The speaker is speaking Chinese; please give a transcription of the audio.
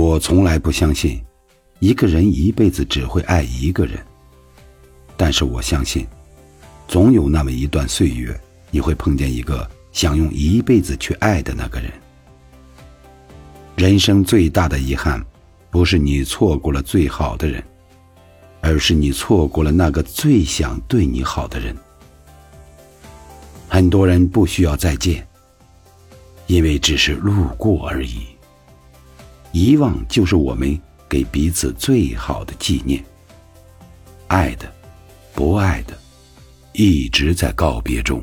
我从来不相信，一个人一辈子只会爱一个人。但是我相信，总有那么一段岁月，你会碰见一个想用一辈子去爱的那个人。人生最大的遗憾，不是你错过了最好的人，而是你错过了那个最想对你好的人。很多人不需要再见，因为只是路过而已。遗忘就是我们给彼此最好的纪念。爱的，不爱的，一直在告别中。